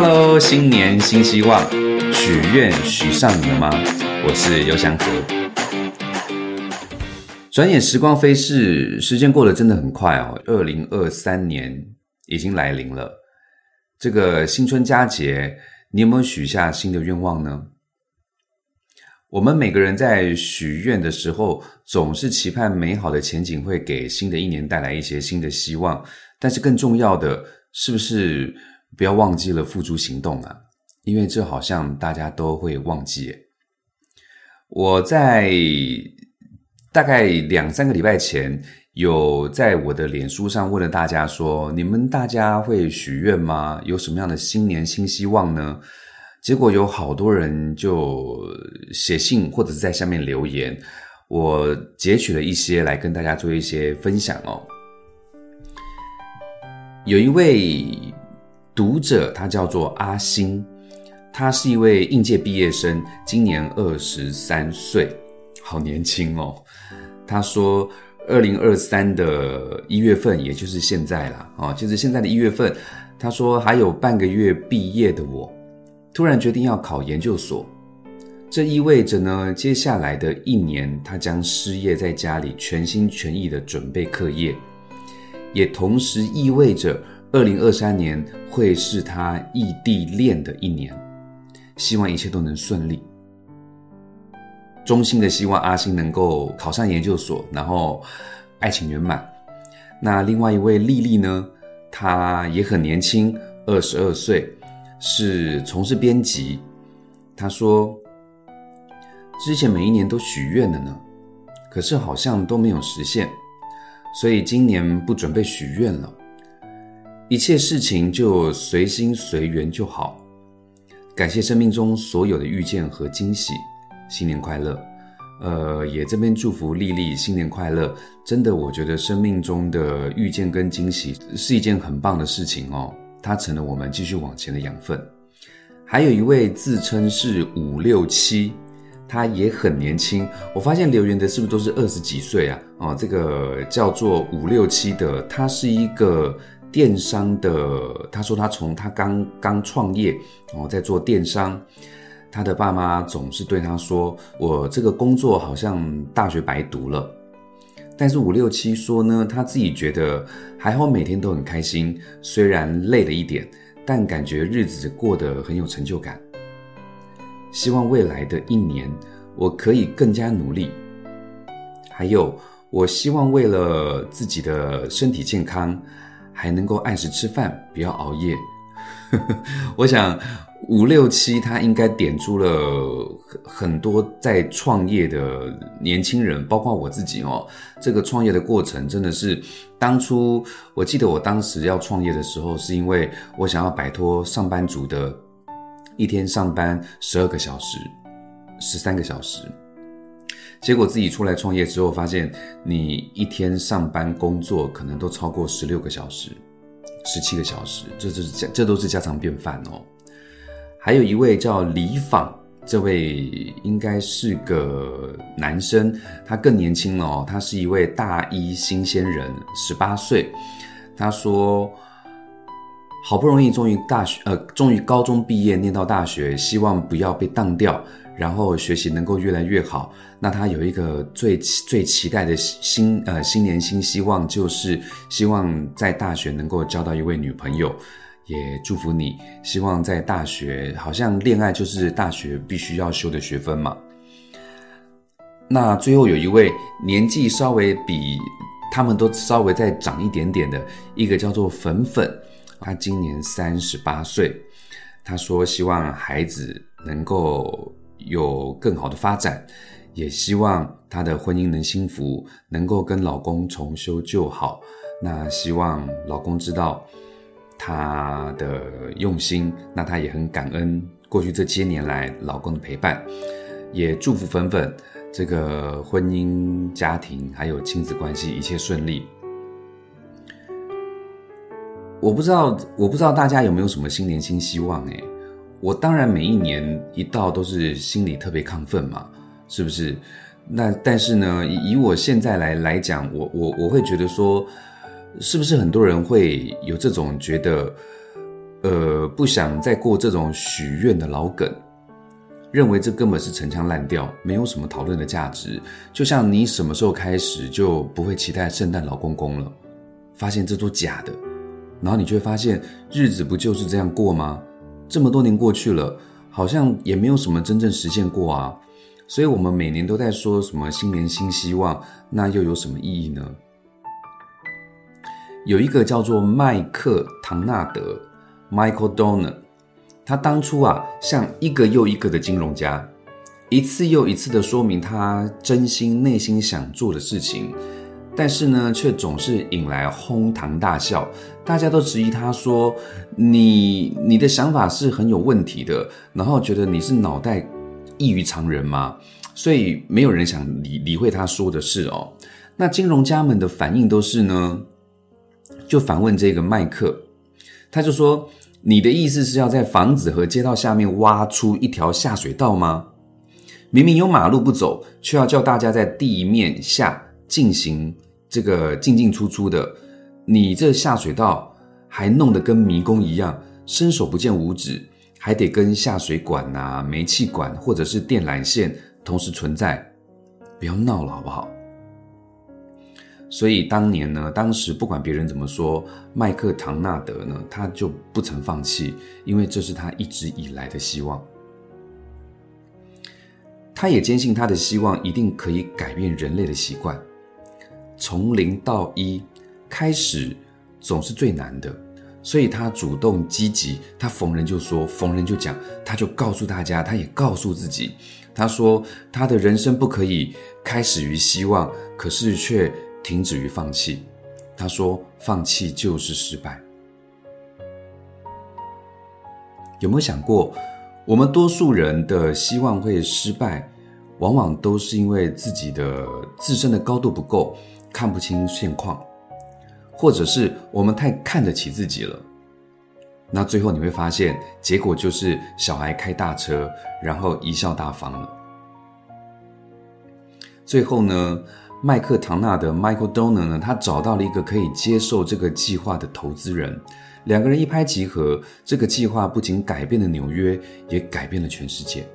Hello，新年新希望，许愿许上你了吗？我是尤祥和。转眼时光飞逝，时间过得真的很快哦。二零二三年已经来临了，这个新春佳节，你有没有许下新的愿望呢？我们每个人在许愿的时候，总是期盼美好的前景会给新的一年带来一些新的希望。但是更重要的是不是不要忘记了付诸行动啊？因为这好像大家都会忘记。我在大概两三个礼拜前，有在我的脸书上问了大家说：你们大家会许愿吗？有什么样的新年新希望呢？结果有好多人就写信或者是在下面留言，我截取了一些来跟大家做一些分享哦。有一位读者，他叫做阿星，他是一位应届毕业生，今年二十三岁，好年轻哦。他说，二零二三的一月份，也就是现在啦，啊，就是现在的一月份，他说还有半个月毕业的我。突然决定要考研究所，这意味着呢，接下来的一年他将失业，在家里全心全意的准备课业，也同时意味着二零二三年会是他异地恋的一年。希望一切都能顺利，衷心的希望阿星能够考上研究所，然后爱情圆满。那另外一位丽丽呢，她也很年轻，二十二岁。是从事编辑，她说，之前每一年都许愿了呢，可是好像都没有实现，所以今年不准备许愿了，一切事情就随心随缘就好。感谢生命中所有的遇见和惊喜，新年快乐！呃，也这边祝福丽丽新年快乐。真的，我觉得生命中的遇见跟惊喜是一件很棒的事情哦。它成了我们继续往前的养分。还有一位自称是五六七，他也很年轻。我发现留言的是不是都是二十几岁啊？哦，这个叫做五六七的，他是一个电商的。他说他从他刚刚创业，哦，在做电商。他的爸妈总是对他说：“我这个工作好像大学白读了。”但是五六七说呢，他自己觉得还好，每天都很开心，虽然累了一点，但感觉日子过得很有成就感。希望未来的一年，我可以更加努力。还有，我希望为了自己的身体健康，还能够按时吃饭，不要熬夜。我想。五六七，他应该点出了很很多在创业的年轻人，包括我自己哦。这个创业的过程真的是，当初我记得我当时要创业的时候，是因为我想要摆脱上班族的一天上班十二个小时、十三个小时，结果自己出来创业之后，发现你一天上班工作可能都超过十六个小时、十七个小时，这就是家这都是家常便饭哦。还有一位叫李访，这位应该是个男生，他更年轻了哦，他是一位大一新鲜人，十八岁。他说：“好不容易终于大学，呃，终于高中毕业，念到大学，希望不要被当掉，然后学习能够越来越好。那他有一个最最期待的新呃新年新希望，就是希望在大学能够交到一位女朋友。”也祝福你，希望在大学，好像恋爱就是大学必须要修的学分嘛。那最后有一位年纪稍微比他们都稍微再长一点点的一个叫做粉粉，他今年三十八岁，他说希望孩子能够有更好的发展，也希望她的婚姻能幸福，能够跟老公重修旧好。那希望老公知道。她的用心，那她也很感恩过去这些年来老公的陪伴，也祝福粉粉这个婚姻家庭还有亲子关系一切顺利。我不知道，我不知道大家有没有什么新年新希望？哎，我当然每一年一到都是心里特别亢奋嘛，是不是？那但是呢，以我现在来来讲，我我我会觉得说。是不是很多人会有这种觉得，呃，不想再过这种许愿的老梗，认为这根本是陈腔滥调，没有什么讨论的价值。就像你什么时候开始就不会期待圣诞老公公了，发现这都假的，然后你就会发现日子不就是这样过吗？这么多年过去了，好像也没有什么真正实现过啊。所以，我们每年都在说什么新年新希望，那又有什么意义呢？有一个叫做麦克唐纳德 （Michael Donner），他当初啊，像一个又一个的金融家，一次又一次的说明他真心内心想做的事情，但是呢，却总是引来哄堂大笑。大家都质疑他说：“你你的想法是很有问题的。”然后觉得你是脑袋。异于常人吗？所以没有人想理理会他说的事哦。那金融家们的反应都是呢，就反问这个麦克，他就说：“你的意思是要在房子和街道下面挖出一条下水道吗？明明有马路不走，却要叫大家在地面下进行这个进进出出的。你这下水道还弄得跟迷宫一样，伸手不见五指。”还得跟下水管呐、煤气管或者是电缆线同时存在，不要闹了好不好？所以当年呢，当时不管别人怎么说，麦克唐纳德呢，他就不曾放弃，因为这是他一直以来的希望。他也坚信他的希望一定可以改变人类的习惯，从零到一开始总是最难的。所以他主动积极，他逢人就说，逢人就讲，他就告诉大家，他也告诉自己，他说他的人生不可以开始于希望，可是却停止于放弃。他说放弃就是失败。有没有想过，我们多数人的希望会失败，往往都是因为自己的自身的高度不够，看不清现况。或者是我们太看得起自己了，那最后你会发现，结果就是小孩开大车，然后贻笑大方了。最后呢，麦克唐纳的 （Michael Donner） 呢，他找到了一个可以接受这个计划的投资人，两个人一拍即合，这个计划不仅改变了纽约，也改变了全世界。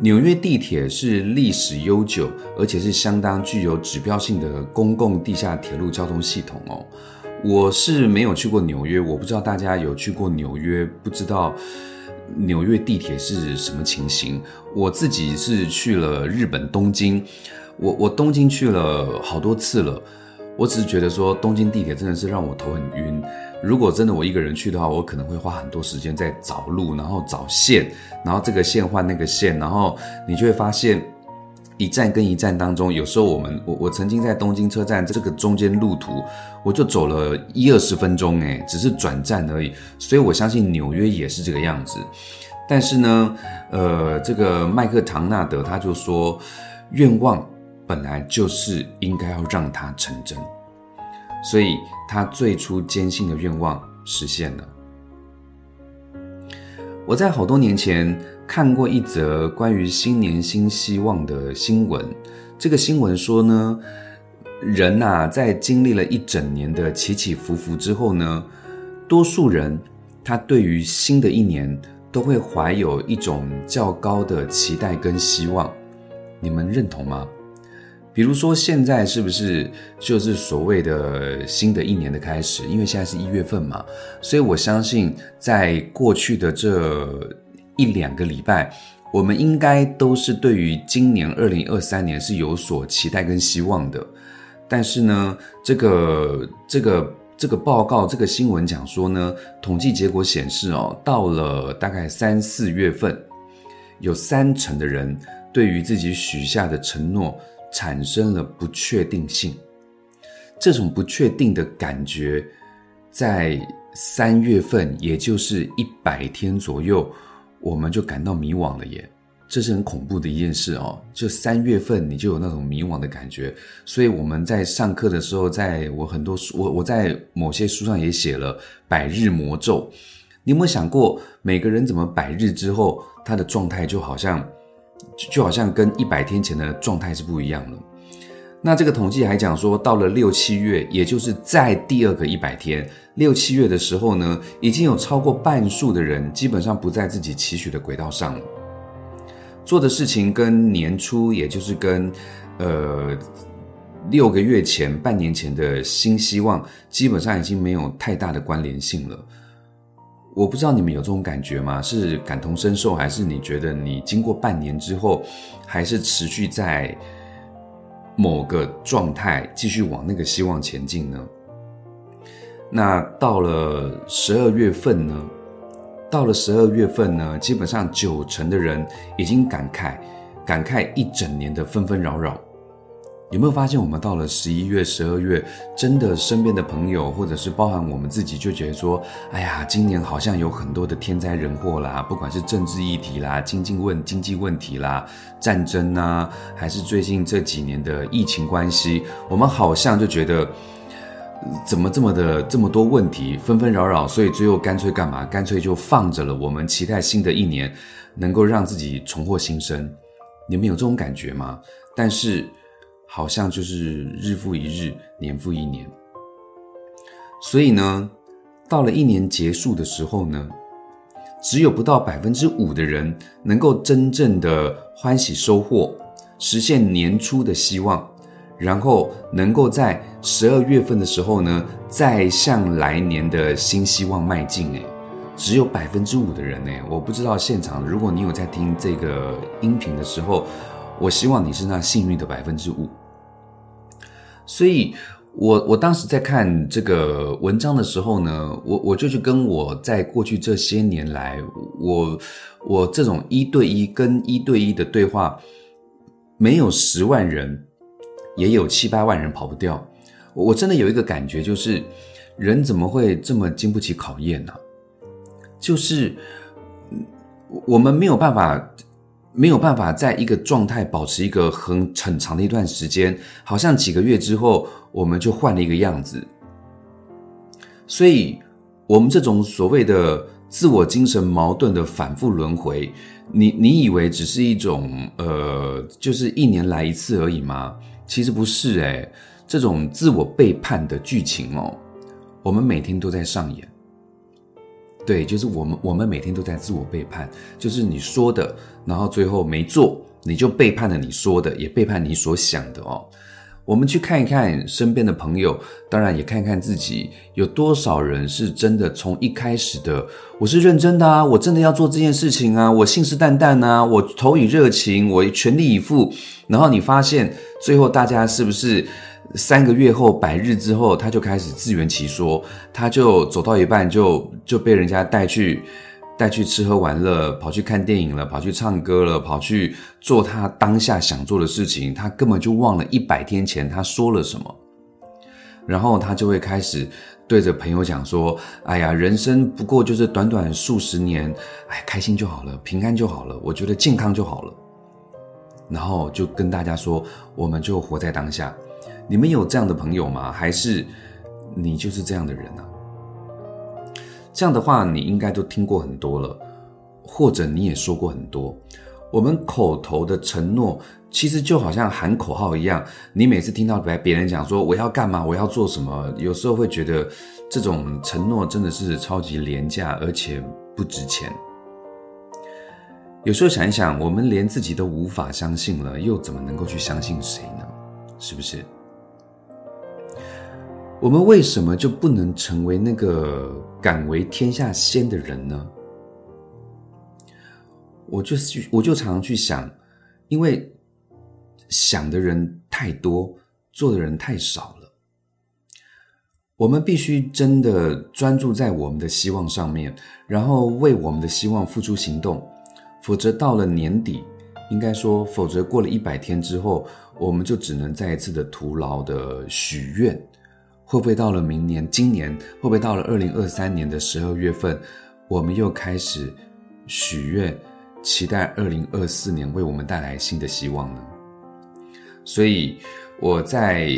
纽约地铁是历史悠久，而且是相当具有指标性的公共地下铁路交通系统哦。我是没有去过纽约，我不知道大家有去过纽约，不知道纽约地铁是什么情形。我自己是去了日本东京，我我东京去了好多次了。我只是觉得说，东京地铁真的是让我头很晕。如果真的我一个人去的话，我可能会花很多时间在找路，然后找线，然后这个线换那个线，然后你就会发现，一站跟一站当中，有时候我们我我曾经在东京车站这个中间路途，我就走了一二十分钟，诶，只是转站而已。所以我相信纽约也是这个样子。但是呢，呃，这个麦克唐纳德他就说，愿望。本来就是应该要让它成真，所以他最初坚信的愿望实现了。我在好多年前看过一则关于新年新希望的新闻，这个新闻说呢，人呐在经历了一整年的起起伏伏之后呢，多数人他对于新的一年都会怀有一种较高的期待跟希望，你们认同吗？比如说，现在是不是就是所谓的新的一年的开始？因为现在是一月份嘛，所以我相信，在过去的这一两个礼拜，我们应该都是对于今年二零二三年是有所期待跟希望的。但是呢，这个这个这个报告，这个新闻讲说呢，统计结果显示哦，到了大概三四月份，有三成的人对于自己许下的承诺。产生了不确定性，这种不确定的感觉，在三月份，也就是一百天左右，我们就感到迷惘了耶。这是很恐怖的一件事哦。就三月份，你就有那种迷惘的感觉。所以我们在上课的时候，在我很多书，我我在某些书上也写了百日魔咒。你有没有想过，每个人怎么百日之后，他的状态就好像？就好像跟一百天前的状态是不一样的。那这个统计还讲说，到了六七月，也就是在第二个一百天，六七月的时候呢，已经有超过半数的人基本上不在自己期许的轨道上了，做的事情跟年初，也就是跟呃六个月前、半年前的新希望，基本上已经没有太大的关联性了。我不知道你们有这种感觉吗？是感同身受，还是你觉得你经过半年之后，还是持续在？某个状态继续往那个希望前进呢？那到了十二月份呢？到了十二月份呢，基本上九成的人已经感慨，感慨一整年的纷纷扰扰。有没有发现，我们到了十一月、十二月，真的身边的朋友，或者是包含我们自己，就觉得说，哎呀，今年好像有很多的天灾人祸啦，不管是政治议题啦、经济问经济问题啦、战争啊，还是最近这几年的疫情关系，我们好像就觉得，怎么这么的这么多问题纷纷扰扰，所以最后干脆干嘛？干脆就放着了。我们期待新的一年能够让自己重获新生。你们有这种感觉吗？但是。好像就是日复一日，年复一年。所以呢，到了一年结束的时候呢，只有不到百分之五的人能够真正的欢喜收获，实现年初的希望，然后能够在十二月份的时候呢，再向来年的新希望迈进。诶，只有百分之五的人呢，我不知道现场，如果你有在听这个音频的时候。我希望你是那幸运的百分之五，所以，我我当时在看这个文章的时候呢，我我就去跟我在过去这些年来，我我这种一对一跟一对一的对话，没有十万人，也有七八万人跑不掉。我真的有一个感觉，就是人怎么会这么经不起考验呢？就是我们没有办法。没有办法在一个状态保持一个很很长的一段时间，好像几个月之后我们就换了一个样子。所以，我们这种所谓的自我精神矛盾的反复轮回，你你以为只是一种呃，就是一年来一次而已吗？其实不是诶，这种自我背叛的剧情哦，我们每天都在上演。对，就是我们，我们每天都在自我背叛，就是你说的，然后最后没做，你就背叛了你说的，也背叛你所想的哦。我们去看一看身边的朋友，当然也看看自己，有多少人是真的从一开始的，我是认真的啊，我真的要做这件事情啊，我信誓旦旦啊，我投以热情，我全力以赴，然后你发现最后大家是不是？三个月后，百日之后，他就开始自圆其说，他就走到一半就就被人家带去带去吃喝玩乐，跑去看电影了，跑去唱歌了，跑去做他当下想做的事情，他根本就忘了一百天前他说了什么，然后他就会开始对着朋友讲说：“哎呀，人生不过就是短短数十年，哎，开心就好了，平安就好了，我觉得健康就好了。”然后就跟大家说：“我们就活在当下。”你们有这样的朋友吗？还是你就是这样的人呢？这样的话，你应该都听过很多了，或者你也说过很多。我们口头的承诺，其实就好像喊口号一样。你每次听到别别人讲说我要干嘛，我要做什么，有时候会觉得这种承诺真的是超级廉价，而且不值钱。有时候想一想，我们连自己都无法相信了，又怎么能够去相信谁呢？是不是？我们为什么就不能成为那个敢为天下先的人呢？我就是我就常常去想，因为想的人太多，做的人太少了。我们必须真的专注在我们的希望上面，然后为我们的希望付出行动，否则到了年底，应该说，否则过了一百天之后，我们就只能再一次的徒劳的许愿。会不会到了明年？今年会不会到了二零二三年的十二月份，我们又开始许愿，期待二零二四年为我们带来新的希望呢？所以我在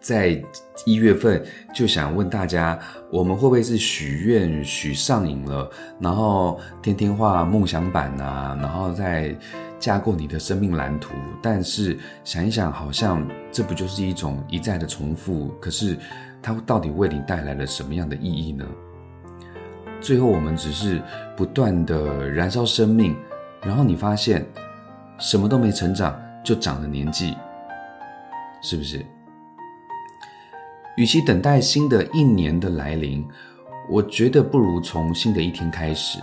在一月份就想问大家，我们会不会是许愿许上瘾了，然后天天画梦想版啊，然后再架构你的生命蓝图？但是想一想，好像这不就是一种一再的重复？可是它到底为你带来了什么样的意义呢？最后，我们只是不断的燃烧生命，然后你发现什么都没成长，就长了年纪，是不是？与其等待新的一年的来临，我觉得不如从新的一天开始。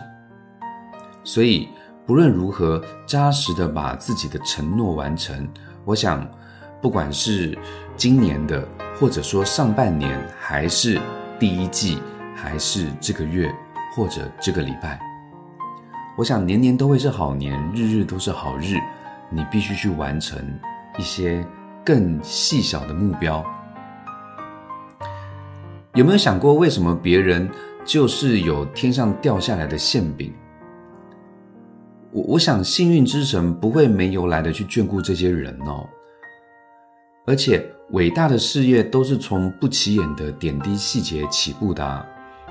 所以，不论如何扎实的把自己的承诺完成，我想，不管是今年的，或者说上半年，还是第一季，还是这个月，或者这个礼拜，我想年年都会是好年，日日都是好日。你必须去完成一些更细小的目标。有没有想过，为什么别人就是有天上掉下来的馅饼？我我想，幸运之神不会没由来的去眷顾这些人哦。而且，伟大的事业都是从不起眼的点滴细节起步的。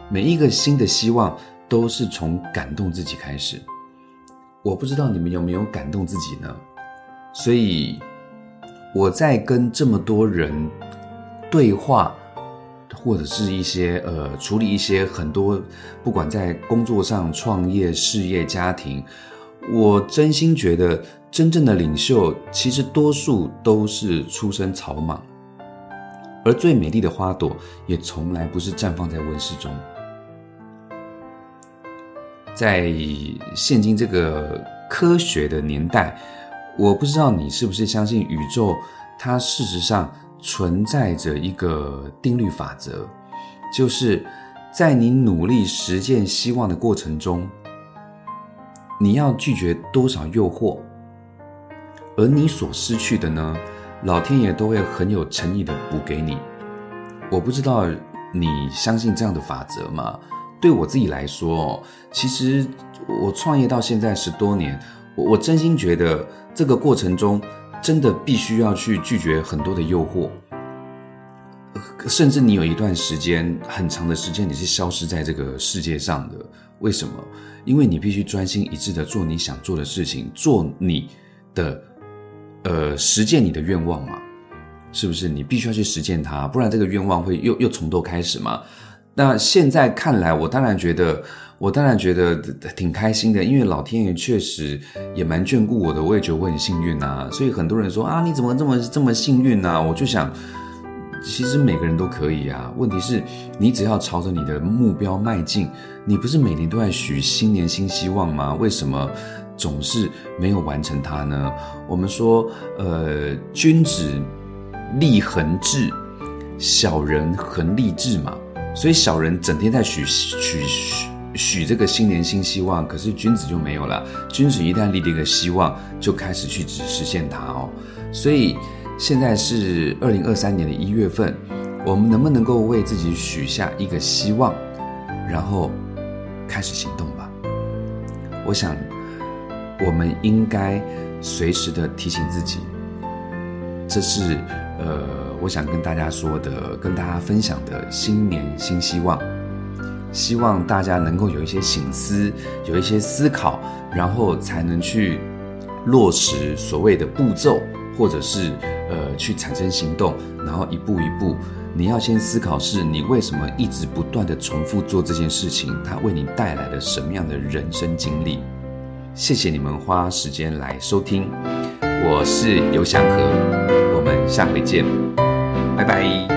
每一个新的希望，都是从感动自己开始。我不知道你们有没有感动自己呢？所以，我在跟这么多人对话。或者是一些呃处理一些很多，不管在工作上、创业、事业、家庭，我真心觉得真正的领袖其实多数都是出身草莽，而最美丽的花朵也从来不是绽放在温室中。在现今这个科学的年代，我不知道你是不是相信宇宙，它事实上。存在着一个定律法则，就是在你努力实践希望的过程中，你要拒绝多少诱惑，而你所失去的呢，老天爷都会很有诚意的补给你。我不知道你相信这样的法则吗？对我自己来说，其实我创业到现在十多年，我我真心觉得这个过程中。真的必须要去拒绝很多的诱惑，甚至你有一段时间很长的时间你是消失在这个世界上的。为什么？因为你必须专心一致的做你想做的事情，做你的呃实践你的愿望嘛？是不是？你必须要去实践它，不然这个愿望会又又从头开始嘛？那现在看来，我当然觉得。我当然觉得挺开心的，因为老天爷确实也蛮眷顾我的，我也觉得我很幸运呐。所以很多人说啊，你怎么这么这么幸运呢？我就想，其实每个人都可以啊。问题是，你只要朝着你的目标迈进，你不是每年都在许新年新希望吗？为什么总是没有完成它呢？我们说，呃，君子立恒志，小人恒立志嘛。所以小人整天在许许许。许这个新年新希望，可是君子就没有了。君子一旦立了一个希望，就开始去实现它哦。所以现在是二零二三年的一月份，我们能不能够为自己许下一个希望，然后开始行动吧？我想，我们应该随时的提醒自己，这是呃，我想跟大家说的，跟大家分享的新年新希望。希望大家能够有一些醒思，有一些思考，然后才能去落实所谓的步骤，或者是呃去产生行动，然后一步一步，你要先思考是你为什么一直不断的重复做这件事情，它为你带来了什么样的人生经历？谢谢你们花时间来收听，我是尤祥和，我们下回见，拜拜。